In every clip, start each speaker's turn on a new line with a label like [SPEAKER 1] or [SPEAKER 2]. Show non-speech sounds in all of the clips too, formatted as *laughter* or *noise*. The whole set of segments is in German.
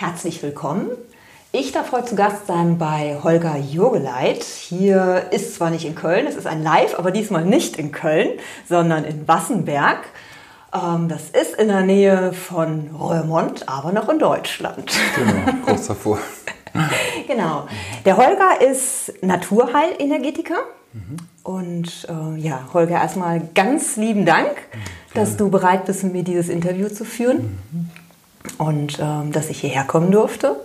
[SPEAKER 1] Herzlich willkommen. Ich darf heute zu Gast sein bei Holger Jogeleit. Hier ist zwar nicht in Köln, es ist ein Live, aber diesmal nicht in Köln, sondern in Wassenberg. Ähm, das ist in der Nähe von Roermond, aber noch in Deutschland.
[SPEAKER 2] Genau, kurz davor. *laughs*
[SPEAKER 1] genau. Der Holger ist Naturheilenergetiker. Mhm. Und äh, ja, Holger, erstmal ganz lieben Dank, mhm, dass du bereit bist, mit mir dieses Interview zu führen. Mhm und ähm, dass ich hierher kommen durfte.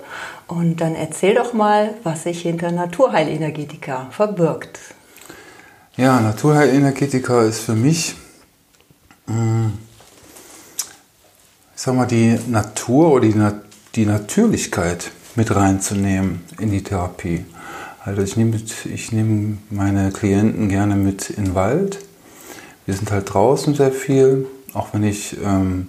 [SPEAKER 1] Und dann erzähl doch mal, was sich hinter Naturheilenergetika verbirgt.
[SPEAKER 2] Ja, Naturheilenergetika ist für mich, mh, ich sag mal, die Natur oder die, die Natürlichkeit mit reinzunehmen in die Therapie. Also ich nehme, ich meine Klienten gerne mit in den Wald. Wir sind halt draußen sehr viel, auch wenn ich ähm,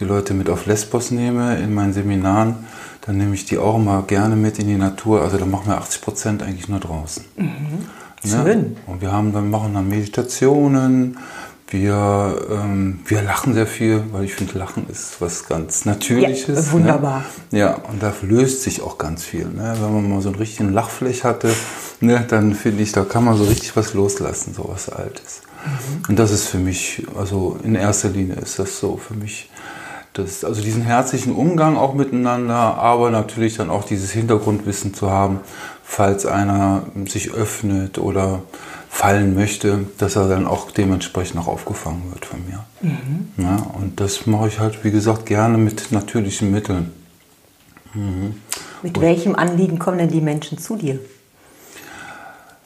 [SPEAKER 2] die Leute mit auf Lesbos nehme in meinen Seminaren, dann nehme ich die auch immer gerne mit in die Natur. Also da machen wir 80 Prozent eigentlich nur draußen. Mhm. Ja? Und wir haben dann, machen dann Meditationen, wir, ähm, wir lachen sehr viel, weil ich finde, Lachen ist was ganz Natürliches.
[SPEAKER 1] Ja, wunderbar.
[SPEAKER 2] Ne? Ja, und da löst sich auch ganz viel. Ne? Wenn man mal so einen richtigen Lachfläch hatte, ne, dann finde ich, da kann man so richtig was loslassen, so was Altes. Mhm. Und das ist für mich, also in erster Linie ist das so für mich das, also diesen herzlichen Umgang auch miteinander, aber natürlich dann auch dieses Hintergrundwissen zu haben, falls einer sich öffnet oder fallen möchte, dass er dann auch dementsprechend auch aufgefangen wird von mir. Mhm. Ja, und das mache ich halt, wie gesagt, gerne mit natürlichen Mitteln.
[SPEAKER 1] Mhm. Mit und welchem Anliegen kommen denn die Menschen zu dir?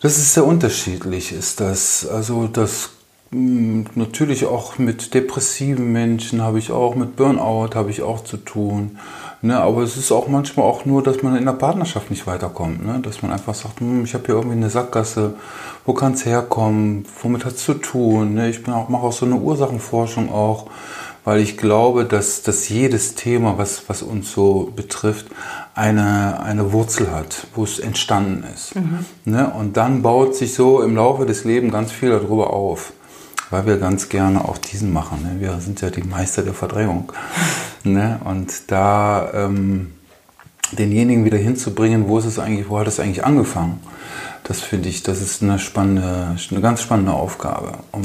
[SPEAKER 2] Das ist sehr unterschiedlich, ist das. Also das natürlich auch mit depressiven Menschen habe ich auch, mit Burnout habe ich auch zu tun. Ne, aber es ist auch manchmal auch nur, dass man in der Partnerschaft nicht weiterkommt. Ne? Dass man einfach sagt, hm, ich habe hier irgendwie eine Sackgasse, wo kann es herkommen, womit hat es zu tun. Ne? Ich bin auch, mache auch so eine Ursachenforschung auch, weil ich glaube, dass, dass jedes Thema, was, was uns so betrifft, eine, eine Wurzel hat, wo es entstanden ist. Mhm. Ne? Und dann baut sich so im Laufe des Lebens ganz viel darüber auf weil wir ganz gerne auch diesen machen. Ne? Wir sind ja die Meister der Verdrängung. ne? Und da ähm, denjenigen wieder hinzubringen, wo ist es eigentlich, wo hat es eigentlich angefangen? Das finde ich, das ist eine spannende, eine ganz spannende Aufgabe, um,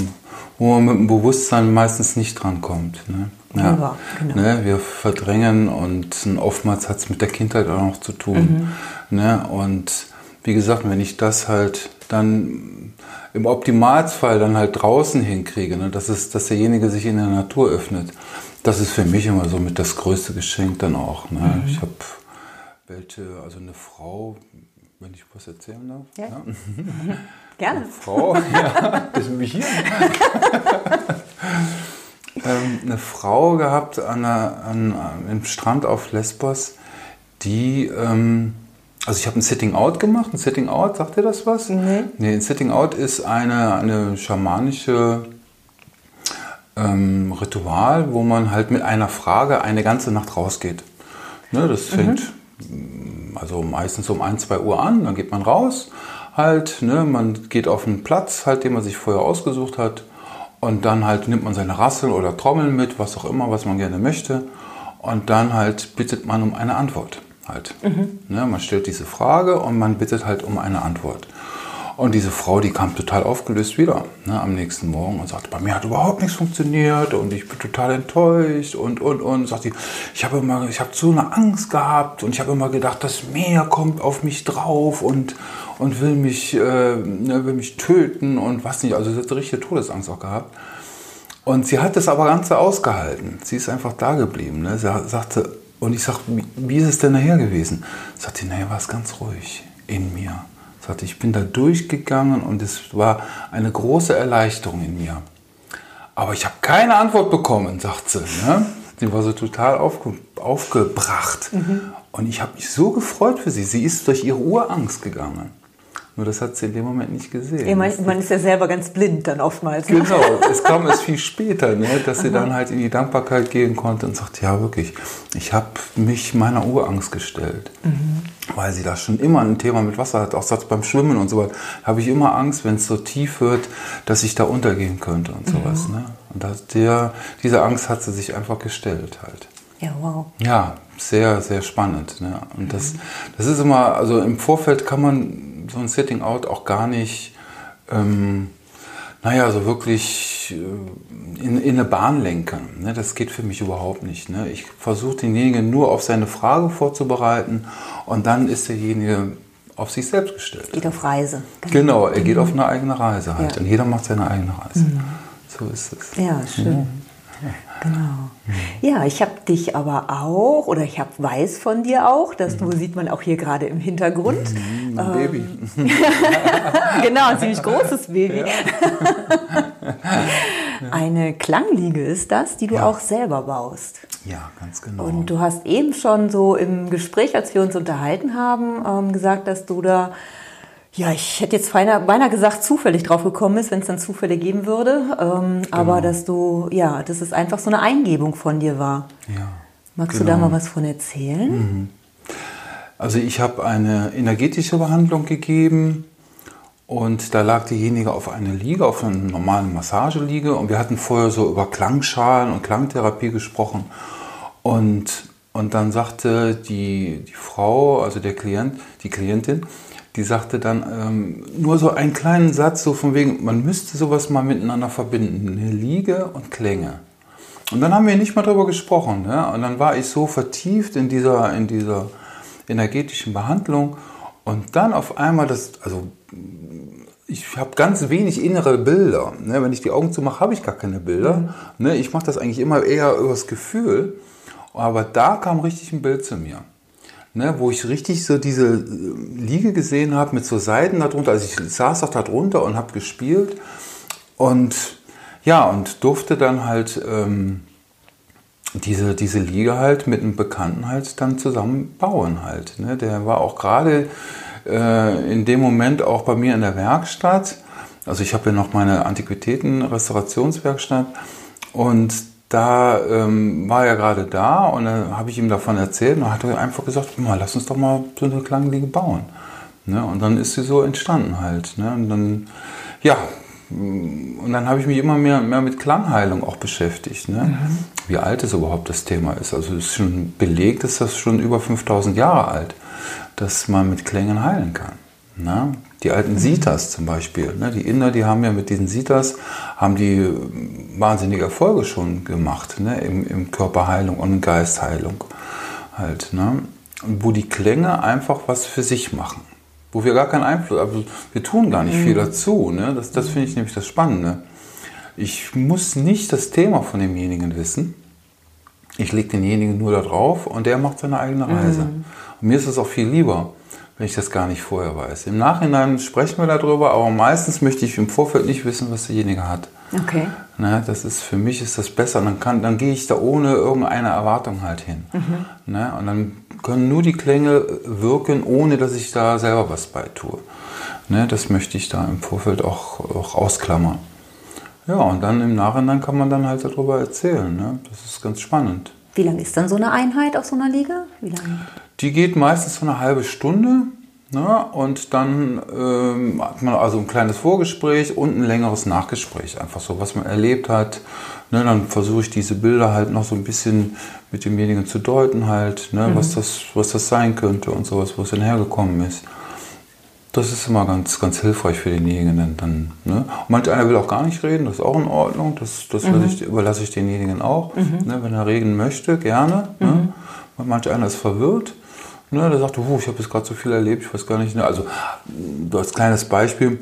[SPEAKER 2] wo man mit dem Bewusstsein meistens nicht drankommt. Ne? Ja, ja genau. ne, wir verdrängen und oftmals hat es mit der Kindheit auch noch zu tun. Mhm. Ne? Und wie gesagt, wenn ich das halt dann im Optimalfall dann halt draußen hinkriege, ne? dass, es, dass derjenige sich in der Natur öffnet, das ist für mich immer so mit das größte Geschenk dann auch. Ne? Mhm. Ich habe welche, also eine Frau, wenn ich was erzählen darf.
[SPEAKER 1] Ja. ja. *laughs* Gerne.
[SPEAKER 2] Eine Frau, *laughs* ja, ist mich hier. *laughs* ähm, eine Frau gehabt an, einer, an, einem Strand auf Lesbos, die ähm, also ich habe ein Sitting Out gemacht. Ein Sitting Out, sagt ihr das was? Nee. Nee, ein Sitting Out ist eine, eine schamanische ähm, Ritual, wo man halt mit einer Frage eine ganze Nacht rausgeht. Ne, das mhm. fängt mhm. also meistens um 1, 2 Uhr an, dann geht man raus halt, ne, man geht auf einen Platz, halt, den man sich vorher ausgesucht hat und dann halt nimmt man seine Rassel oder Trommeln mit, was auch immer, was man gerne möchte und dann halt bittet man um eine Antwort halt. Mhm. Ne, man stellt diese Frage und man bittet halt um eine Antwort. Und diese Frau, die kam total aufgelöst wieder ne, am nächsten Morgen und sagte, bei mir hat überhaupt nichts funktioniert und ich bin total enttäuscht und, und, und. Sagt sie, ich habe immer, ich habe so eine Angst gehabt und ich habe immer gedacht, das Meer kommt auf mich drauf und, und will mich, äh, will mich töten und was nicht. Also sie hat richtige Todesangst auch gehabt. Und sie hat das aber ganz ausgehalten. Sie ist einfach da geblieben. Ne? Sie sagte, und ich sage, wie ist es denn nachher gewesen? Sagte, naja, war es ganz ruhig in mir. Sagte, ich bin da durchgegangen und es war eine große Erleichterung in mir. Aber ich habe keine Antwort bekommen, sagt sie. Ne? Sie war so total aufge, aufgebracht. Mhm. Und ich habe mich so gefreut für sie. Sie ist durch ihre Urangst gegangen. Nur das hat sie in dem Moment nicht gesehen.
[SPEAKER 1] Ja, man, man, ist ja selber ganz blind dann oftmals.
[SPEAKER 2] Ne? Genau, es kam es viel *laughs* später, ne, dass sie dann halt in die Dankbarkeit gehen konnte und sagt, ja wirklich, ich habe mich meiner Urangst gestellt. Mhm. Weil sie da schon immer ein Thema mit Wasser hat, auch beim Schwimmen und so weiter, habe ich immer Angst, wenn es so tief wird, dass ich da untergehen könnte und sowas. Mhm. Ne? Und das, der, diese Angst hat sie sich einfach gestellt halt.
[SPEAKER 1] Ja, wow.
[SPEAKER 2] Ja, sehr, sehr spannend. Ne? Und das, das ist immer, also im Vorfeld kann man so ein Sitting Out auch gar nicht, ähm, naja, so wirklich äh, in, in eine Bahn lenken. Ne? Das geht für mich überhaupt nicht. Ne? Ich versuche denjenigen nur auf seine Frage vorzubereiten und dann ist derjenige auf sich selbst gestellt.
[SPEAKER 1] Geht auf Reise.
[SPEAKER 2] Genau, er geht auf eine eigene Reise halt.
[SPEAKER 1] Ja.
[SPEAKER 2] Und jeder macht seine eigene Reise. So ist es.
[SPEAKER 1] Ja, schön. Genau. Ja, ich habe dich aber auch, oder ich hab, weiß von dir auch, das du sieht man auch hier gerade im Hintergrund.
[SPEAKER 2] Ein Baby. *laughs*
[SPEAKER 1] genau, ein ziemlich großes Baby. *laughs* Eine Klangliege ist das, die du
[SPEAKER 2] Ja.
[SPEAKER 1] auch selber baust.
[SPEAKER 2] Ja, ganz genau.
[SPEAKER 1] Und du hast eben schon so im Gespräch, als wir uns unterhalten haben, ähm, gesagt, dass du da, ja, ich hätte jetzt beinahe, beinahe gesagt, zufällig drauf gekommen bist, wenn es dann Zufälle geben würde. Ähm, Aber dass du, ja, dass es einfach so eine Eingebung von dir war.
[SPEAKER 2] ja.
[SPEAKER 1] Magst du da mal was von erzählen?
[SPEAKER 2] Also ich habe eine energetische Behandlung gegeben und da lag diejenige auf einer Liege, auf einer normalen Massageliege und wir hatten vorher so über Klangschalen und Klangtherapie gesprochen und, und dann sagte die, die Frau, also der Klient, die Klientin, die sagte dann ähm, nur so einen kleinen Satz, so von wegen, man müsste sowas mal miteinander verbinden, eine Liege und Klänge. Und dann haben wir nicht mal drüber gesprochen. Ja? Und dann war ich so vertieft in dieser, in dieser energetischen Behandlung. Und dann auf einmal das, also ich habe ganz wenig innere Bilder. Ne? Wenn ich die Augen zumache, habe ich gar keine Bilder. Ne? Ich mache das eigentlich immer eher übers Gefühl. Aber da kam richtig ein Bild zu mir. Ne? Wo ich richtig so diese äh, Liege gesehen habe mit so Seiten darunter. Also ich saß auch da drunter und habe gespielt. Und ja, und durfte dann halt ähm, diese, diese Liege halt mit einem Bekannten halt dann zusammen bauen halt. Ne? Der war auch gerade äh, in dem Moment auch bei mir in der Werkstatt. Also ich habe ja noch meine Antiquitäten-Restaurationswerkstatt und da ähm, war er gerade da und dann habe ich ihm davon erzählt und dann hat er einfach gesagt, mal, lass uns doch mal so eine Klangliege bauen. Ne? Und dann ist sie so entstanden halt. Ne? Und dann, ja, und dann habe ich mich immer mehr, mehr mit Klangheilung auch beschäftigt. Ne? Wie alt es überhaupt das Thema ist. Also es ist schon belegt, ist das schon über 5000 Jahre alt, dass man mit Klängen heilen kann. Ne? Die alten Sitas zum Beispiel, ne? die Inder, die haben ja mit diesen Sitas, haben die wahnsinnige Erfolge schon gemacht ne? Im, im Körperheilung und Geistheilung. Halt, ne? Und wo die Klänge einfach was für sich machen wo wir gar keinen Einfluss, also wir tun gar nicht viel dazu. Ne? Das, das finde ich nämlich das Spannende. Ich muss nicht das Thema von demjenigen wissen. Ich lege denjenigen nur da drauf und der macht seine eigene Reise. Und mir ist es auch viel lieber, wenn ich das gar nicht vorher weiß. Im Nachhinein sprechen wir darüber, aber meistens möchte ich im Vorfeld nicht wissen, was derjenige hat.
[SPEAKER 1] Okay.
[SPEAKER 2] Ne, das ist für mich ist das besser. Dann, kann, dann gehe ich da ohne irgendeine Erwartung halt hin. Ne, und dann können nur die Klänge wirken, ohne dass ich da selber was bei tue. Ne, das möchte ich da im Vorfeld auch, auch ausklammern. Ja, und dann im Nachhinein kann man dann halt darüber erzählen. Ne? Das ist ganz spannend.
[SPEAKER 1] Wie lang ist dann so eine Einheit auf so einer Liege? Wie lange?
[SPEAKER 2] Die geht meistens so eine halbe Stunde. Ne? Und dann ähm, hat man also ein kleines Vorgespräch und ein längeres Nachgespräch. Einfach so, was man erlebt hat. Ne? Dann versuche ich diese Bilder halt noch so ein bisschen mit demjenigen zu deuten, halt, ne? was, das, was das sein könnte und sowas, wo es denn hergekommen ist. Das ist immer ganz, ganz hilfreich für denjenigen. Dann, ne? Manch einer will auch gar nicht reden, das ist auch in Ordnung. Das, das lasse ich, überlasse ich denjenigen auch. Ne? Wenn er reden möchte, gerne. Ne? Und manch einer ist verwirrt. Ne? Der sagt, oh, ich habe jetzt gerade so viel erlebt, ich weiß gar nicht. Ne? Also, als kleines Beispiel,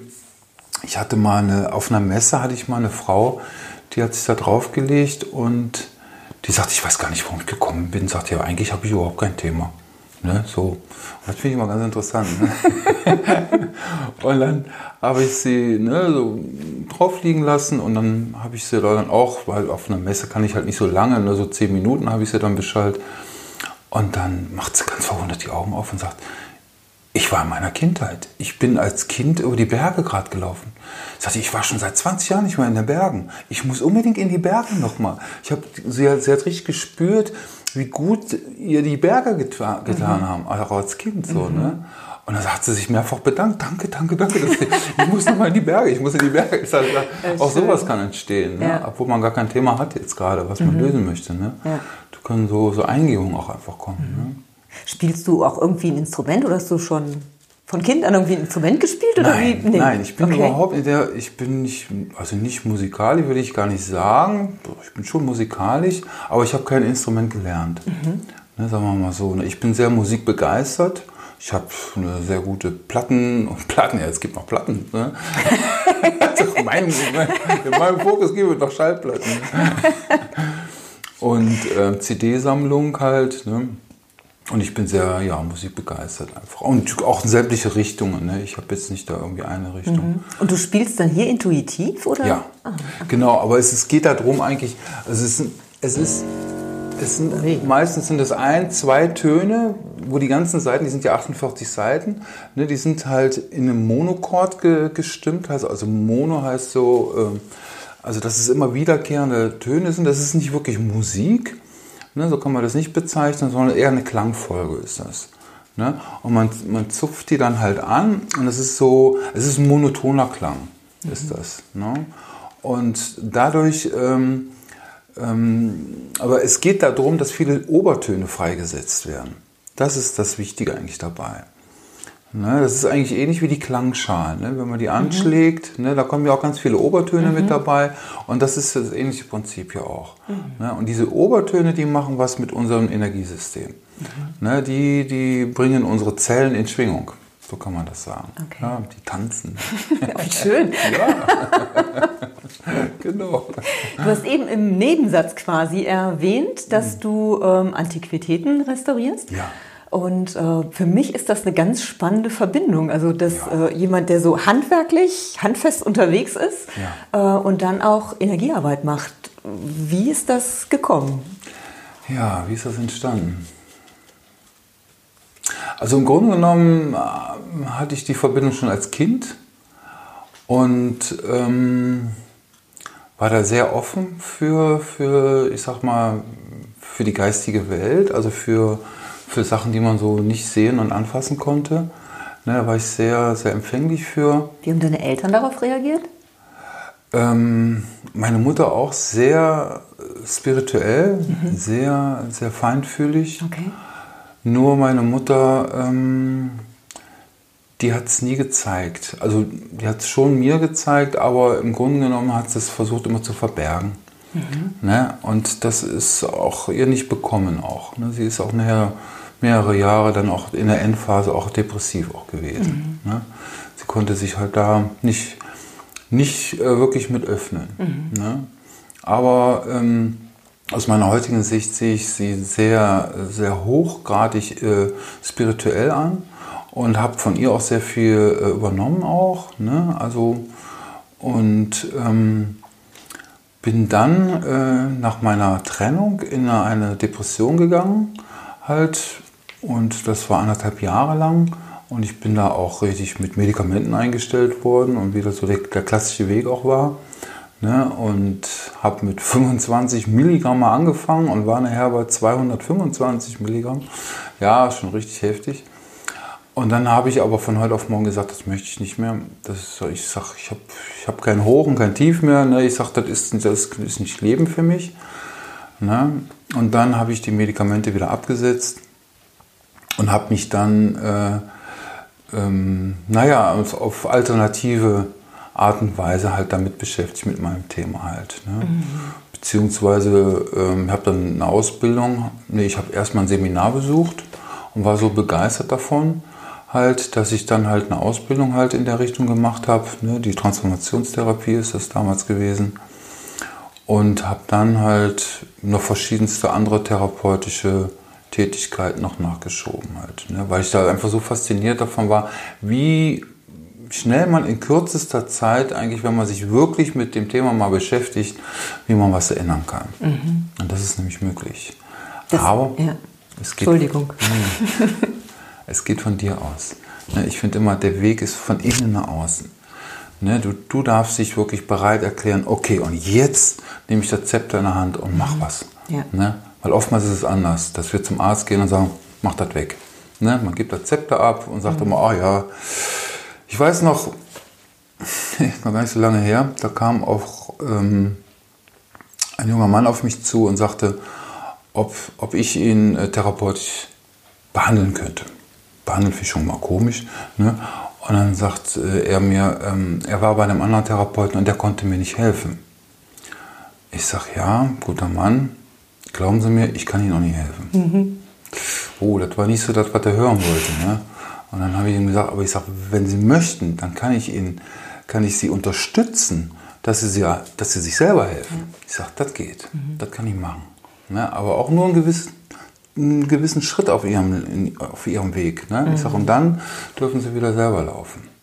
[SPEAKER 2] ich hatte mal eine, auf einer Messe hatte ich mal eine Frau, die hat sich da draufgelegt und die sagt, ich weiß gar nicht, warum ich gekommen bin. Sagt ja, eigentlich habe ich überhaupt kein Thema. Ne, so. Das finde ich immer ganz interessant. Ne? *laughs* und dann habe ich sie ne, so drauf liegen lassen und dann habe ich sie dann auch, weil auf einer Messe kann ich halt nicht so lange, nur so zehn Minuten habe ich sie dann beschallt. Und dann macht sie ganz verwundert die Augen auf und sagt, ich war in meiner Kindheit. Ich bin als Kind über die Berge gerade gelaufen. Sagte, ich war schon seit 20 Jahren nicht mehr in den Bergen. Ich muss unbedingt in die Berge nochmal. Ich habe, sie, hat- sie hat richtig gespürt, wie gut ihr die Berge getan, getan haben, auch als Kind so. Ne? Und dann hat sie sich mehrfach bedankt. Danke, danke, danke. Ich, *laughs* ich muss nochmal in die Berge. Ich muss in die Berge. Ich sage, *laughs* auch schön. sowas kann entstehen. Ne? Ja. Obwohl man gar kein Thema hat jetzt gerade, was man mhm. lösen möchte. Ne? Ja. Da können so, so Eingebungen auch einfach kommen. Mhm. Ne?
[SPEAKER 1] Spielst du auch irgendwie ein Instrument oder hast du schon von Kind an irgendwie ein Instrument gespielt?
[SPEAKER 2] Oder nein, wie? Nee. nein, ich bin okay. überhaupt in der, ich bin nicht, also nicht musikalisch, würde ich gar nicht sagen. Ich bin schon musikalisch, aber ich habe kein Instrument gelernt. Mhm. Ne, sagen wir mal so. Ne? Ich bin sehr musikbegeistert ich habe eine sehr gute Platten und *laughs* Platten, ja, es gibt noch Platten. Ne? *laughs* also mein, in meinem Fokus gibt es noch Schallplatten. *laughs* und äh, CD-Sammlung halt. Ne? Und ich bin sehr, ja, musikbegeistert einfach. Und auch in sämtliche Richtungen. Ne? Ich habe jetzt nicht da irgendwie eine Richtung. Mhm.
[SPEAKER 1] Und du spielst dann hier intuitiv, oder?
[SPEAKER 2] Ja, ah, okay. genau. Aber es, es geht darum eigentlich, also es ist, es ist es sind, meistens sind es ein, zwei Töne, wo die ganzen Seiten, die sind ja 48 Seiten, ne, die sind halt in einem Monochord ge, gestimmt. Also, also Mono heißt so, äh, also dass es immer wiederkehrende Töne sind. Das ist nicht wirklich Musik, ne, so kann man das nicht bezeichnen, sondern eher eine Klangfolge ist das. Ne? Und man, man zupft die dann halt an und es ist so, es ist ein monotoner Klang, ist mhm. das. Ne? Und dadurch... Ähm, ähm, aber es geht darum, dass viele Obertöne freigesetzt werden. Das ist das Wichtige eigentlich dabei. Ne, das ist eigentlich ähnlich wie die Klangschalen. Ne? Wenn man die anschlägt, mhm. ne, da kommen ja auch ganz viele Obertöne mhm. mit dabei. Und das ist das ähnliche Prinzip ja auch. Mhm. Ne? Und diese Obertöne, die machen was mit unserem Energiesystem. Mhm. Ne, die, die bringen unsere Zellen in Schwingung. So kann man das sagen. Okay. Ja, die tanzen. *laughs*
[SPEAKER 1] Schön. ja. *laughs* genau. Du hast eben im Nebensatz quasi erwähnt, dass mhm. du ähm, Antiquitäten restaurierst.
[SPEAKER 2] Ja.
[SPEAKER 1] Und äh, für mich ist das eine ganz spannende Verbindung. Also, dass ja. äh, jemand, der so handwerklich, handfest unterwegs ist ja. äh, und dann auch Energiearbeit macht. Wie ist das gekommen?
[SPEAKER 2] Ja, wie ist das entstanden? Also im Grunde genommen äh, hatte ich die Verbindung schon als Kind und ähm, war da sehr offen für, für, ich sag mal, für die geistige Welt, also für, für Sachen, die man so nicht sehen und anfassen konnte. Ne, da war ich sehr, sehr empfänglich für.
[SPEAKER 1] Wie haben deine Eltern darauf reagiert?
[SPEAKER 2] Ähm, meine Mutter auch sehr spirituell, mhm. sehr, sehr feinfühlig. Okay. Nur meine Mutter, ähm, die hat es nie gezeigt. Also die hat es schon mir gezeigt, aber im Grunde genommen hat sie es versucht immer zu verbergen. Mhm. Ne? Und das ist auch ihr nicht bekommen auch. Ne? Sie ist auch nachher mehrere Jahre dann auch in der Endphase auch depressiv auch gewesen. Mhm. Ne? Sie konnte sich halt da nicht, nicht äh, wirklich mit öffnen. Mhm. Ne? Aber ähm, aus meiner heutigen Sicht sehe ich sie sehr, sehr hochgradig äh, spirituell an und habe von ihr auch sehr viel äh, übernommen auch. Ne? Also und ähm, bin dann äh, nach meiner Trennung in eine Depression gegangen halt und das war anderthalb Jahre lang und ich bin da auch richtig mit Medikamenten eingestellt worden und wie das so der, der klassische Weg auch war. Ne, und habe mit 25 Milligramm mal angefangen und war nachher bei 225 Milligramm. Ja, schon richtig heftig. Und dann habe ich aber von heute auf morgen gesagt, das möchte ich nicht mehr. Das ich sage, ich habe ich hab kein Hoch und kein Tief mehr. Ne? Ich sage, das ist, das ist nicht Leben für mich. Ne? Und dann habe ich die Medikamente wieder abgesetzt und habe mich dann, äh, ähm, naja, auf, auf alternative Art und Weise halt damit beschäftigt mit meinem Thema halt. Ne? Mhm. Beziehungsweise ähm, habe dann eine Ausbildung, nee, ich habe erstmal ein Seminar besucht und war so begeistert davon, halt, dass ich dann halt eine Ausbildung halt in der Richtung gemacht habe. Ne? Die Transformationstherapie ist das damals gewesen. Und habe dann halt noch verschiedenste andere therapeutische Tätigkeiten noch nachgeschoben halt. Ne? Weil ich da einfach so fasziniert davon war, wie schnell man in kürzester Zeit eigentlich, wenn man sich wirklich mit dem Thema mal beschäftigt, wie man was ändern kann. Mhm. Und das ist nämlich möglich. Das, Aber ja.
[SPEAKER 1] es geht, Entschuldigung.
[SPEAKER 2] Es geht von dir aus. Ne, ich finde immer, der Weg ist von innen nach außen. Ne, du, du darfst dich wirklich bereit erklären, okay, und jetzt nehme ich das Zepter in der Hand und mach mhm. was. Ja. Ne? Weil oftmals ist es anders, dass wir zum Arzt gehen und sagen, mach das weg. Man gibt Rezepte ab und sagt immer, ah ja, ich weiß noch, *laughs* noch gar nicht so lange her, da kam auch ähm, ein junger Mann auf mich zu und sagte, ob, ob ich ihn äh, therapeutisch behandeln könnte. Behandeln finde ich schon mal komisch. Ne? Und dann sagt äh, er mir, ähm, er war bei einem anderen Therapeuten und der konnte mir nicht helfen. Ich sage, ja, guter Mann, glauben Sie mir, ich kann Ihnen auch nicht helfen. Mhm. Oh, das war nicht so das, was er hören wollte. Ne? Und dann habe ich ihm gesagt, aber ich sage, wenn Sie möchten, dann kann ich Ihnen, kann ich Sie unterstützen, dass Sie, sie, dass Sie sich selber helfen. Ich sage, das geht, mhm. das kann ich machen. Ne? Aber auch nur einen gewissen, einen gewissen Schritt auf Ihrem, auf ihrem Weg. Ne? Ich sage, und dann dürfen Sie wieder selber laufen.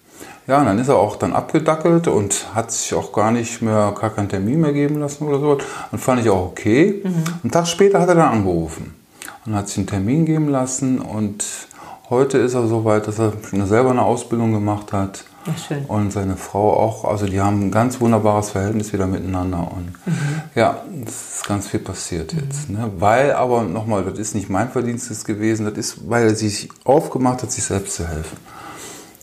[SPEAKER 2] Ja, und dann ist er auch dann abgedackelt und hat sich auch gar nicht mehr, gar keinen Termin mehr geben lassen oder so. Und fand ich auch okay. Mhm. Einen Tag später hat er dann angerufen und hat sich einen Termin geben lassen und heute ist er so weit, dass er selber eine Ausbildung gemacht hat. Schön. Und seine Frau auch, also die haben ein ganz wunderbares Verhältnis wieder miteinander. Und mhm. ja, es ist ganz viel passiert mhm. jetzt. Ne? Weil aber nochmal, das ist nicht mein Verdienst gewesen, das ist, weil er sich aufgemacht hat, sich selbst zu helfen.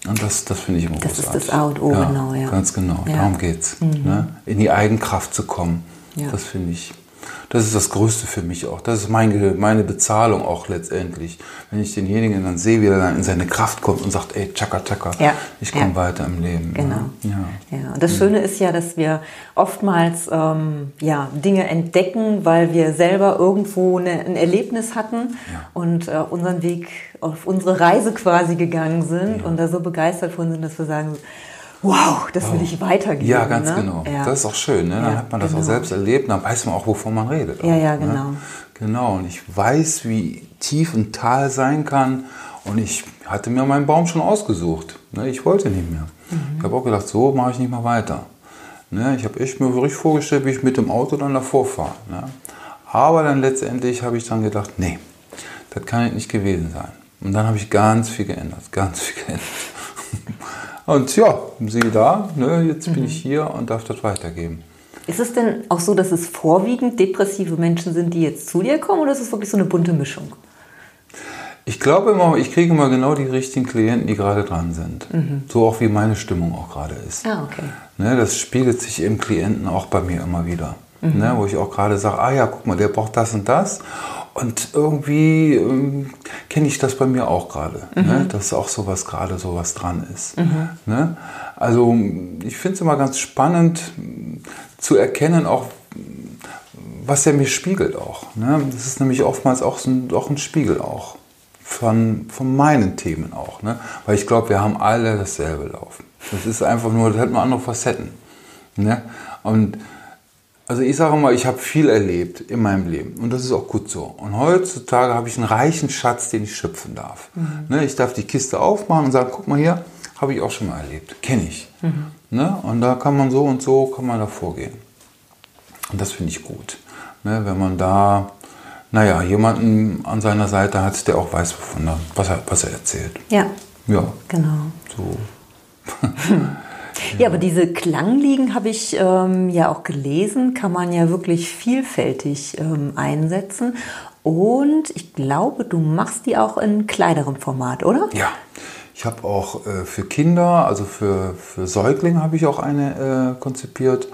[SPEAKER 2] Und das, das finde ich immer
[SPEAKER 1] das großartig. Das ist das A und O,
[SPEAKER 2] ja,
[SPEAKER 1] genau, ja.
[SPEAKER 2] Ganz genau, ja. darum geht es. Mhm. Ne? In die Eigenkraft zu kommen. Ja. Das finde ich das ist das Größte für mich auch. Das ist meine, meine Bezahlung auch letztendlich. Wenn ich denjenigen dann sehe, wie er dann in seine Kraft kommt und sagt, ey, tschakka, tschakka, ja. ich komme ja. weiter im Leben.
[SPEAKER 1] Genau. Ja. ja. Und das Schöne ist ja, dass wir oftmals ähm, ja, Dinge entdecken, weil wir selber irgendwo eine, ein Erlebnis hatten und äh, unseren Weg auf unsere Reise quasi gegangen sind und da so begeistert von sind, dass wir sagen, wow, das will ich weitergeben.
[SPEAKER 2] Ja, ganz ne? genau. Ja. Das ist auch schön. Ne? Dann ja, hat man das genau. auch selbst erlebt, dann weiß man auch, wovon man redet.
[SPEAKER 1] Ja,
[SPEAKER 2] auch,
[SPEAKER 1] ja, genau. Ne?
[SPEAKER 2] Genau, und ich weiß, wie tief ein Tal sein kann. Und ich hatte mir meinen Baum schon ausgesucht. Ne? Ich wollte nicht mehr. Mhm. Ich habe auch gedacht, so mache ich nicht mehr weiter. Ne? Ich habe echt mir wirklich vorgestellt, wie ich mit dem Auto dann davor fahre. Ne? Aber dann letztendlich habe ich dann gedacht, nee, das kann nicht gewesen sein. Und dann habe ich ganz viel geändert, ganz viel geändert. Und ja, siehe da, ne, jetzt mhm. bin ich mhm. hier und darf das weitergeben.
[SPEAKER 1] Ist es denn auch so, dass es vorwiegend depressive Menschen sind, die jetzt zu dir kommen, oder ist es wirklich so eine bunte Mischung?
[SPEAKER 2] Ich glaube immer, ich kriege immer genau die richtigen Klienten, die gerade dran sind. Mhm. So auch wie meine Stimmung auch gerade ist.
[SPEAKER 1] Ah, okay.
[SPEAKER 2] Ne, das spiegelt sich im Klienten auch bei mir immer wieder. Mhm. Ne, wo ich auch gerade sage, ah ja, guck mal, der braucht das und das. Und irgendwie ähm, kenne ich das bei mir auch gerade, ne? mhm. ne? dass auch sowas gerade sowas dran ist. Mhm. Ne? Also ich finde es immer ganz spannend zu erkennen, auch was er mir spiegelt auch. Ne? Das ist nämlich oftmals auch, so ein, auch ein Spiegel auch von, von meinen Themen auch. Ne? Weil ich glaube, wir haben alle dasselbe laufen. Das ist einfach nur, das hat nur andere Facetten. Ne? Und also ich sage mal, ich habe viel erlebt in meinem Leben und das ist auch gut so. Und heutzutage habe ich einen reichen Schatz, den ich schöpfen darf. Mhm. Ne, ich darf die Kiste aufmachen und sagen, guck mal hier, habe ich auch schon mal erlebt, kenne ich. Mhm. Ne, und da kann man so und so, kann man da vorgehen. Und das finde ich gut. Ne, wenn man da, naja, jemanden an seiner Seite hat, der auch weiß, wovon er, was, er, was er erzählt.
[SPEAKER 1] Ja.
[SPEAKER 2] Ja.
[SPEAKER 1] Genau.
[SPEAKER 2] So. *laughs*
[SPEAKER 1] Ja, aber diese Klangliegen habe ich ähm, ja auch gelesen, kann man ja wirklich vielfältig ähm, einsetzen. Und ich glaube, du machst die auch in kleinerem Format, oder?
[SPEAKER 2] Ja. Ich habe auch äh, für Kinder, also für, für Säuglinge habe ich auch eine äh, konzipiert,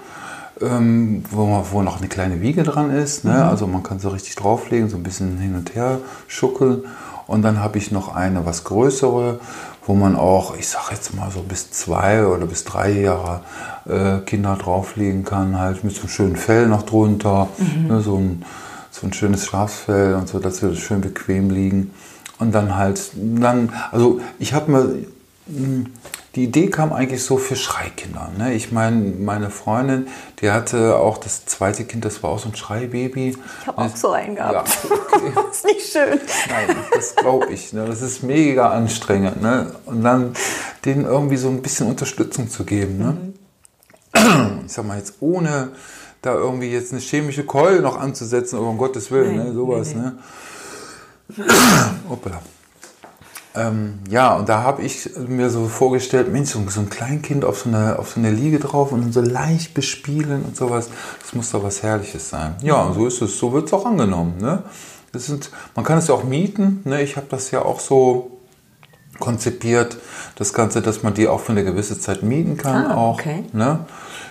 [SPEAKER 2] ähm, wo, wo noch eine kleine Wiege dran ist. Ne? Mhm. Also man kann so richtig drauflegen, so ein bisschen hin und her schuckeln. Und dann habe ich noch eine was größere, wo man auch, ich sage jetzt mal so bis zwei oder bis drei Jahre äh, Kinder drauflegen kann, halt mit so einem schönen Fell noch drunter, mhm. ne, so, ein, so ein schönes Schafsfell und so, dass wir schön bequem liegen. Und dann halt, dann, also ich habe mir, hm, die Idee kam eigentlich so für Schreikinder. Ne? Ich meine, meine Freundin, die hatte auch das zweite Kind, das war auch so ein Schreibaby.
[SPEAKER 1] Ich habe auch so einen gehabt. Ja, okay. das *laughs* ist nicht schön.
[SPEAKER 2] Nein, das glaube ich. Ne? Das ist mega anstrengend. Ne? Und dann denen irgendwie so ein bisschen Unterstützung zu geben. Ne? Mhm. Ich sag mal jetzt ohne da irgendwie jetzt eine chemische Keule noch anzusetzen, aber um Gottes Willen, Nein, ne? sowas. Nee, nee. Ne? Hoppala. Ähm, ja, und da habe ich mir so vorgestellt, Mensch, so ein Kleinkind auf so, eine, auf so eine Liege drauf und so leicht bespielen und sowas, das muss doch was Herrliches sein. Ja, und so ist es, so wird es auch angenommen. Ne? Das sind, man kann es ja auch mieten. Ne? Ich habe das ja auch so konzipiert, das Ganze, dass man die auch für eine gewisse Zeit mieten kann.
[SPEAKER 1] Ah,
[SPEAKER 2] auch,
[SPEAKER 1] okay.
[SPEAKER 2] ne?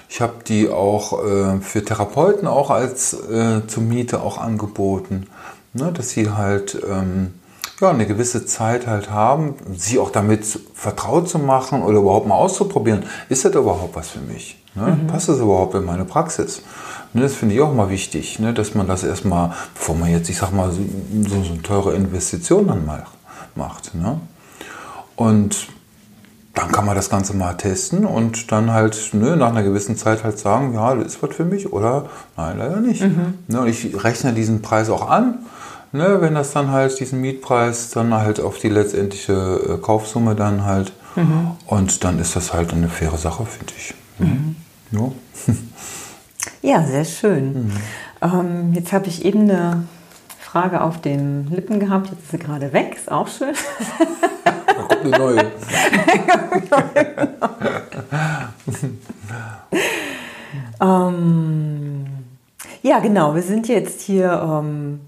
[SPEAKER 2] Ich habe die auch äh, für Therapeuten auch als äh, zur Miete auch angeboten, ne? dass sie halt ähm, ja, eine gewisse Zeit halt haben, sie auch damit vertraut zu machen oder überhaupt mal auszuprobieren. Ist das überhaupt was für mich? Ne? Passt das überhaupt in meine Praxis? Ne, das finde ich auch mal wichtig, ne? dass man das erstmal, bevor man jetzt, ich sag mal, so, so, eine teure Investition dann mal macht. Ne? Und dann kann man das Ganze mal testen und dann halt ne, nach einer gewissen Zeit halt sagen, ja, das ist was für mich oder nein, leider nicht. Ne, und ich rechne diesen Preis auch an, ne, wenn das dann halt diesen Mietpreis dann halt auf die letztendliche äh, Kaufsumme dann halt und dann ist das halt eine faire Sache, finde ich. Ja. *laughs*
[SPEAKER 1] Ja, sehr schön. Ähm, jetzt habe ich eben eine Frage auf den Lippen gehabt, jetzt ist sie gerade weg, ist auch schön.
[SPEAKER 2] Da kommt eine neue. *laughs*
[SPEAKER 1] Ähm, ja, genau. Wir sind jetzt hier, ähm,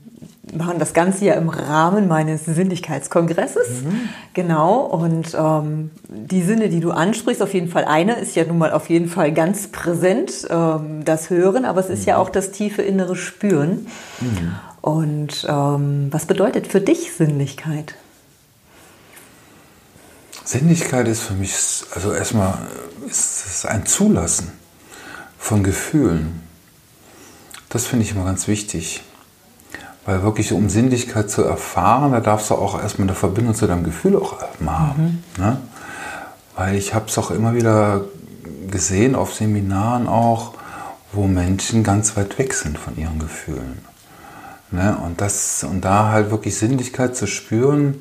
[SPEAKER 1] machen das Ganze ja im Rahmen meines Sinnlichkeitskongresses. Genau. Und ähm, die Sinne, die du ansprichst, auf jeden Fall eine ist ja nun mal auf jeden Fall ganz präsent, ähm, das Hören, aber es ist ja auch das tiefe innere Spüren. Und ähm, was bedeutet für dich Sinnlichkeit?
[SPEAKER 2] Sinnlichkeit ist für mich, also erstmal ist es ein Zulassen von Gefühlen. Das finde ich immer ganz wichtig. Weil wirklich, um Sinnlichkeit zu erfahren, da darfst du auch erstmal eine Verbindung zu deinem Gefühl auch mal haben. Ne? Weil ich habe es auch immer wieder gesehen auf Seminaren auch, wo Menschen ganz weit weg sind von ihren Gefühlen. Ne? Und, das, und da halt wirklich Sinnlichkeit zu spüren,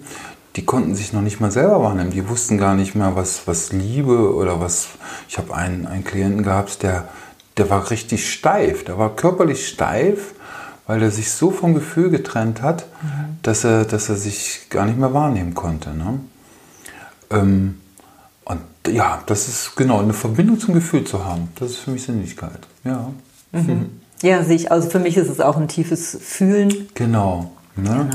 [SPEAKER 2] die konnten sich noch nicht mal selber wahrnehmen. Die wussten gar nicht mehr, was, was Liebe oder was. Ich habe einen, einen Klienten gehabt, der, der war richtig steif. Der war körperlich steif, weil er sich so vom Gefühl getrennt hat, dass, er, dass er sich gar nicht mehr wahrnehmen konnte. Ne? Ähm, und ja, das ist genau eine Verbindung zum Gefühl zu haben. Das ist für mich Sinnlichkeit. Ja.
[SPEAKER 1] Ja, sehe ich. Also für mich ist es auch ein tiefes Fühlen.
[SPEAKER 2] Genau. Ne?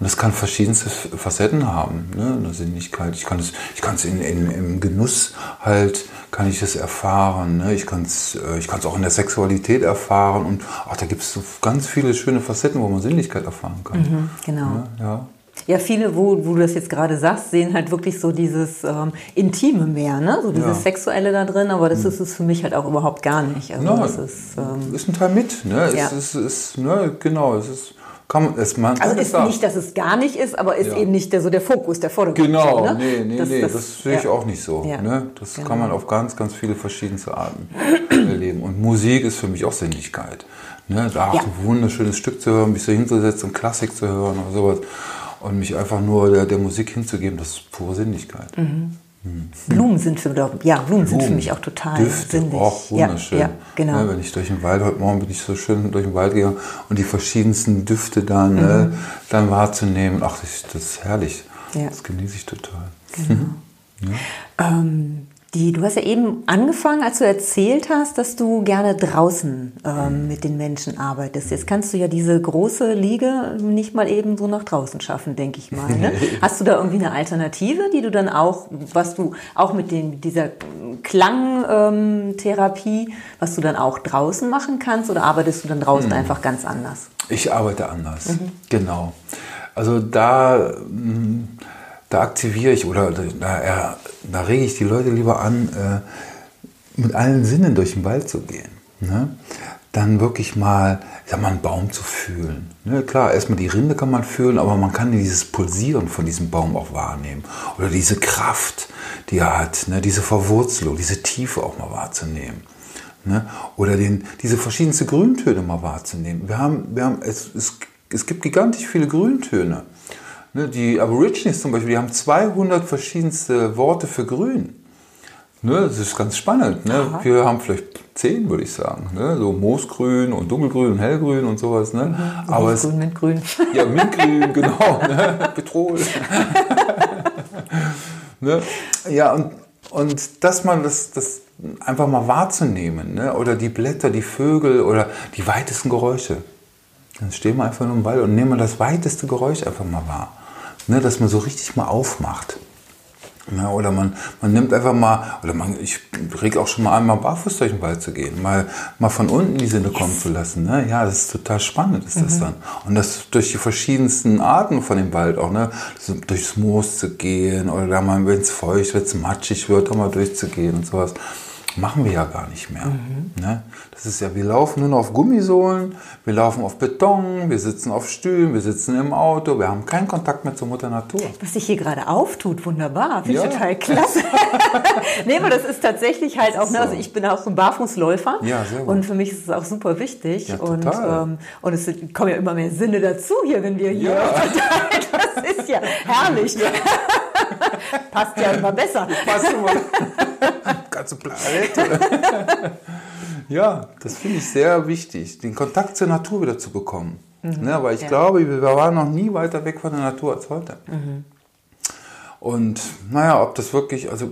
[SPEAKER 2] Und das kann verschiedenste Facetten haben, ne? eine Sinnlichkeit. Ich kann es, ich kann es in, in, im Genuss halt, kann ich es erfahren. Ne? Ich kann es, äh, ich kann es auch in der Sexualität erfahren. Und ach, da gibt es so ganz viele schöne Facetten, wo man Sinnlichkeit erfahren kann.
[SPEAKER 1] Genau.
[SPEAKER 2] Ne? Ja.
[SPEAKER 1] Ja, viele, wo, wo du das jetzt gerade sagst, sehen halt wirklich so dieses ähm, Intime mehr, ne? So dieses
[SPEAKER 2] Ja.
[SPEAKER 1] Sexuelle da drin, aber das ist es für mich halt auch überhaupt gar nicht. Also
[SPEAKER 2] Ja,
[SPEAKER 1] das ist, ähm,
[SPEAKER 2] ist ein Teil mit. Ne?
[SPEAKER 1] Ja.
[SPEAKER 2] Es ist, ist, ne? Genau, es ist, man, es, man
[SPEAKER 1] also ist nicht, dass es gar nicht ist, aber ist
[SPEAKER 2] Ja.
[SPEAKER 1] eben nicht der, so der Fokus, der Vordergrund.
[SPEAKER 2] Genau,
[SPEAKER 1] ne?
[SPEAKER 2] nee, nee, nee, das, sehe ich
[SPEAKER 1] ja.
[SPEAKER 2] auch nicht so.
[SPEAKER 1] Ja.
[SPEAKER 2] Ne? Das
[SPEAKER 1] Genau.
[SPEAKER 2] kann man auf ganz, ganz viele verschiedenste Arten *clears throat* erleben. Und Musik ist für mich auch Sinnlichkeit. Ne? Da
[SPEAKER 1] Ja.
[SPEAKER 2] ein wunderschönes Stück zu hören, mich so hinzusetzen und Klassik zu hören oder sowas. Und mich einfach nur der, der Musik hinzugeben, das ist pure Sinnlichkeit.
[SPEAKER 1] Blumen sind für, ja, Blumen sind für
[SPEAKER 2] Blumen,
[SPEAKER 1] mich auch total
[SPEAKER 2] Düfte,
[SPEAKER 1] sinnlich.
[SPEAKER 2] auch wunderschön.
[SPEAKER 1] Ja, ja genau.
[SPEAKER 2] Ne, wenn ich durch den Wald, heute Morgen bin ich so schön durch den Wald gegangen und die verschiedensten Düfte dann, ne, dann wahrzunehmen, ach, das, das ist herrlich.
[SPEAKER 1] Mhm. Ja.
[SPEAKER 2] Das genieße ich total. *laughs*
[SPEAKER 1] Ähm, die, du hast ja eben angefangen, als du erzählt hast, dass du gerne draußen ähm, mit den Menschen arbeitest. Jetzt kannst du ja diese große Liege nicht mal eben so nach draußen schaffen, denke ich mal. Ne? *laughs* Hast du da irgendwie eine Alternative, die du dann auch, was du auch mit den, dieser Klangtherapie, was du dann auch draußen machen kannst oder arbeitest du dann draußen einfach ganz anders?
[SPEAKER 2] Ich arbeite anders, genau. Also da, mh, da aktiviere ich oder da, da, rege ich die Leute lieber an, äh, mit allen Sinnen durch den Wald zu gehen. Ne? Dann wirklich mal, ich sag mal, einen Baum zu fühlen. Ne? Klar, erstmal die Rinde kann man fühlen, aber man kann dieses Pulsieren von diesem Baum auch wahrnehmen. Oder diese Kraft, die er hat, ne? diese Verwurzelung, diese Tiefe auch mal wahrzunehmen. Ne? Oder den, diese verschiedensten Grüntöne mal wahrzunehmen. Wir haben, wir haben, es, es, es gibt gigantisch viele Grüntöne. Ne? Die Aborigines zum Beispiel, die haben 200 verschiedenste Worte für Grün. Ne? Das ist ganz spannend. Ne?
[SPEAKER 1] Aha.
[SPEAKER 2] Wir haben vielleicht 10, würde ich sagen. Ne? So Moosgrün und Dunkelgrün und Hellgrün und sowas. Ne? Aber es,
[SPEAKER 1] grün mit grün.
[SPEAKER 2] ja, Mintgrün, genau. Ne? Petrol. *laughs* ne? Ja, und, und dass man das, das einfach mal wahrzunehmen. Ne? Oder die Blätter, die Vögel oder die weitesten Geräusche. Dann stehen wir einfach nur im Wald und nehmen das weiteste Geräusch einfach mal wahr. Ne, dass man so richtig mal aufmacht. Ja, oder man, man nimmt einfach mal, oder man, ich reg auch schon mal an, mal barfuß durch den Wald zu gehen, mal, mal von unten die Sinne kommen zu lassen. Ne? Ja, das ist total spannend, ist das dann. Und das durch die verschiedensten Arten von dem Wald auch, ne? So durchs Moos zu gehen oder da mal, wenn es feucht, wenn es matschig wird, da mal durchzugehen und sowas machen wir ja gar nicht mehr. Mhm. Ne? Das ist ja, wir laufen nur noch auf Gummisohlen, wir laufen auf Beton, wir sitzen auf Stühlen, wir sitzen im Auto, wir haben keinen Kontakt mehr zur Mutter Natur.
[SPEAKER 1] Was sich hier gerade auftut, wunderbar, finde ja. ich total klasse. *laughs* nee, aber das ist tatsächlich halt auch, ne, also ich bin auch so ein Barfußläufer
[SPEAKER 2] ja, sehr gut.
[SPEAKER 1] und für mich ist es auch super wichtig
[SPEAKER 2] ja,
[SPEAKER 1] und, ähm, und es kommen ja immer mehr Sinne dazu hier, wenn wir hier
[SPEAKER 2] Ja. *laughs*
[SPEAKER 1] das ist ja herrlich. *laughs* Passt ja immer besser.
[SPEAKER 2] Passt immer. *laughs* Ganze Planete. *laughs* ja, das finde ich sehr wichtig, den Kontakt zur Natur wieder zu bekommen. Ne, weil ich
[SPEAKER 1] ja.
[SPEAKER 2] glaube, wir waren noch nie weiter weg von der Natur als heute. Und naja, ob das wirklich, also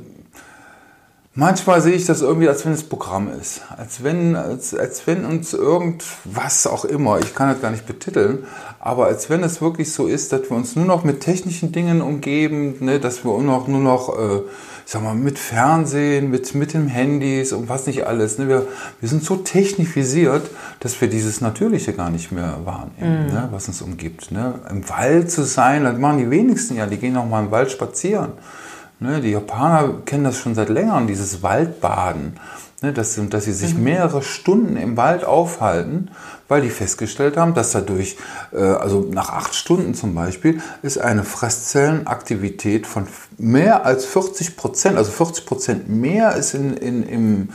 [SPEAKER 2] manchmal sehe ich das irgendwie, als wenn es Programm ist. Als wenn, als, als wenn uns irgendwas auch immer, ich kann das gar nicht betiteln, aber als wenn es wirklich so ist, dass wir uns nur noch mit technischen Dingen umgeben, ne, dass wir nur noch, nur noch äh, ich sag mal, mit Fernsehen, mit, mit den Handys und was nicht alles. Ne? Wir, wir sind so technifisiert, dass wir dieses Natürliche gar nicht mehr wahrnehmen, ne? was uns umgibt. Ne? Im Wald zu sein, das machen die wenigsten ja, die gehen auch mal im Wald spazieren. Ne? Die Japaner kennen das schon seit längerem, dieses Waldbaden. Ne? Dass, sie- dass sie sich mehrere Stunden im Wald aufhalten, weil die festgestellt haben, dass dadurch, äh, also nach acht Stunden zum Beispiel, ist eine Fresszellenaktivität von mehr als 40 Prozent, also 40 Prozent mehr ist in, in, im,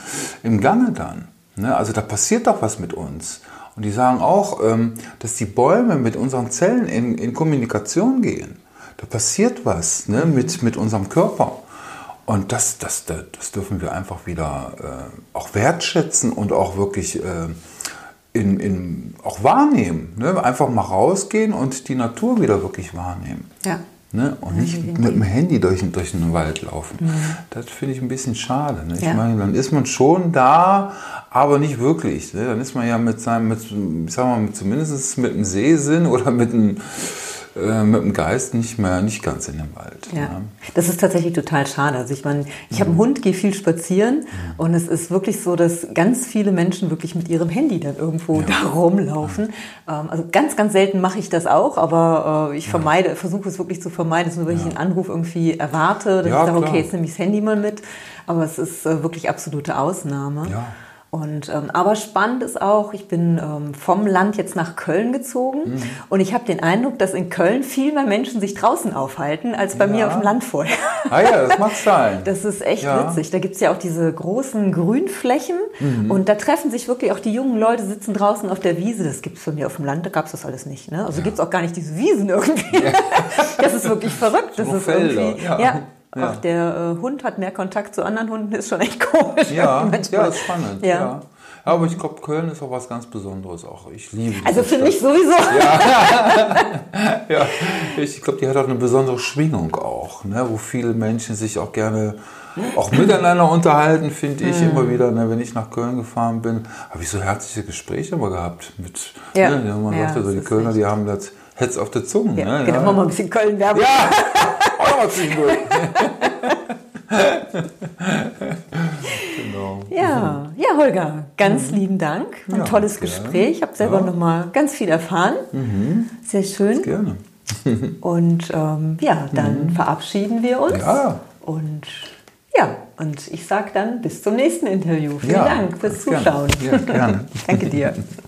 [SPEAKER 2] im Gange dann. Ne? Also da passiert doch was mit uns. Und die sagen auch, ähm, dass die Bäume mit unseren Zellen in, in Kommunikation gehen. Da passiert was ne? mit, mit unserem Körper. Und das, das, das, das dürfen wir einfach wieder äh, auch wertschätzen und auch wirklich äh, in, in, auch wahrnehmen. Ne? Einfach mal rausgehen und die Natur wieder wirklich wahrnehmen.
[SPEAKER 1] Ja.
[SPEAKER 2] Ne? Und nicht mit dem Handy durch, den- durch den Wald laufen. Das finde ich ein bisschen schade. Ne? Ich
[SPEAKER 1] Ja.
[SPEAKER 2] meine, dann ist man schon da, aber nicht wirklich. Ne? Dann ist man ja mit seinem, mit, ich sag mal, mit, zumindest mit dem Sehsinn oder mit dem, äh, mit dem Geist nicht mehr, nicht ganz in den Wald.
[SPEAKER 1] Ja,
[SPEAKER 2] ne?
[SPEAKER 1] das ist tatsächlich total schade. Also ich meine, ich habe einen Hund, gehe viel spazieren und es ist wirklich so, dass ganz viele Menschen wirklich mit ihrem Handy dann irgendwo da rumlaufen. Ähm, also ganz, ganz selten mache ich das auch, aber äh, ich vermeide, versuche es wirklich zu vermeiden, dass nur wenn ich einen Anruf irgendwie erwarte, dass
[SPEAKER 2] Ja,
[SPEAKER 1] ich sage, okay, jetzt nehme ich das Handy mal mit. Aber es ist äh, wirklich absolute Ausnahme.
[SPEAKER 2] Ja.
[SPEAKER 1] Und, ähm, aber spannend ist auch, ich bin ähm, vom Land jetzt nach Köln gezogen
[SPEAKER 2] Mhm.
[SPEAKER 1] und ich habe den Eindruck, dass in Köln viel mehr Menschen sich draußen aufhalten als bei mir
[SPEAKER 2] Ja.
[SPEAKER 1] auf dem Land vorher.
[SPEAKER 2] Ah ja, das mag sein. *laughs*
[SPEAKER 1] Das ist echt
[SPEAKER 2] Ja.
[SPEAKER 1] witzig. Da gibt's ja auch diese großen Grünflächen
[SPEAKER 2] Mhm.
[SPEAKER 1] und da treffen sich wirklich auch die jungen Leute, sitzen draußen auf der Wiese. Das gibt's bei mir auf dem Land, da gab's das alles nicht. Ne? Also gibt's auch gar nicht diese Wiesen irgendwie. *laughs* das ist wirklich verrückt. Das
[SPEAKER 2] So
[SPEAKER 1] ist
[SPEAKER 2] Felder,
[SPEAKER 1] irgendwie,
[SPEAKER 2] ja.
[SPEAKER 1] Ja.
[SPEAKER 2] Ja.
[SPEAKER 1] Auch der äh, Hund hat mehr Kontakt zu anderen Hunden, ist schon echt *laughs* komisch.
[SPEAKER 2] Ja, *laughs*
[SPEAKER 1] manchmal.
[SPEAKER 2] ja, ist spannend.
[SPEAKER 1] Ja.
[SPEAKER 2] Ja. Aber ich glaube, Köln ist auch was ganz Besonderes. Auch ich liebe
[SPEAKER 1] Also für
[SPEAKER 2] Stadt.
[SPEAKER 1] mich sowieso.
[SPEAKER 2] Ja, *laughs* ich glaube, die hat auch eine besondere Schwingung auch, ne, wo viele Menschen sich auch gerne auch miteinander unterhalten, finde ich
[SPEAKER 1] Mhm.
[SPEAKER 2] immer wieder. Ne, wenn ich nach Köln gefahren bin, habe ich so herzliche Gespräche immer gehabt mit.
[SPEAKER 1] Ja.
[SPEAKER 2] Ne, man
[SPEAKER 1] Ja,
[SPEAKER 2] sagt ja so, die Kölner, die haben das Hetz auf der Zunge.
[SPEAKER 1] Ja,
[SPEAKER 2] ne,
[SPEAKER 1] genau, machen wir mal ein bisschen Köln-Werbung.
[SPEAKER 2] Ja, auch nochmal zwischendurch. genau.
[SPEAKER 1] Ja, ja, Holger, ganz lieben Dank. Ein
[SPEAKER 2] Ja,
[SPEAKER 1] tolles
[SPEAKER 2] gerne.
[SPEAKER 1] Gespräch. Ich habe selber
[SPEAKER 2] Ja.
[SPEAKER 1] noch mal ganz viel erfahren. Sehr schön.
[SPEAKER 2] Gerne. *laughs*
[SPEAKER 1] Und ähm, ja, dann verabschieden wir uns.
[SPEAKER 2] Ja.
[SPEAKER 1] Und ja, und ich sage dann bis zum nächsten Interview. Vielen
[SPEAKER 2] Ja,
[SPEAKER 1] Dank fürs
[SPEAKER 2] ganz gerne.
[SPEAKER 1] Zuschauen.
[SPEAKER 2] Ja, gerne. *laughs*
[SPEAKER 1] Danke dir. *laughs*